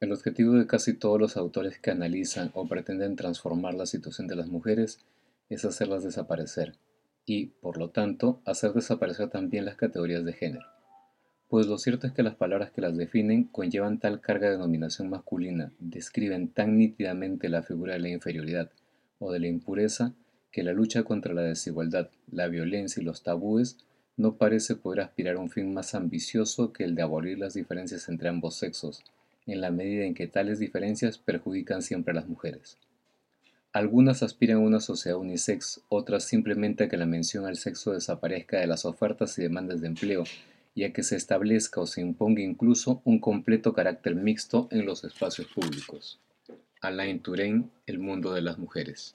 El objetivo de casi todos los autores que analizan o pretenden transformar la situación de las mujeres es hacerlas desaparecer y, por lo tanto, hacer desaparecer también las categorías de género. Pues lo cierto es que las palabras que las definen conllevan tal carga de denominación masculina, describen tan nítidamente la figura de la inferioridad o de la impureza, que la lucha contra la desigualdad, la violencia y los tabúes no parece poder aspirar a un fin más ambicioso que el de abolir las diferencias entre ambos sexos, en la medida en que tales diferencias perjudican siempre a las mujeres. Algunas aspiran a una sociedad unisex, otras simplemente a que la mención al sexo desaparezca de las ofertas y demandas de empleo y a que se establezca o se imponga incluso un completo carácter mixto en los espacios públicos. Alain Touraine, El mundo de las mujeres.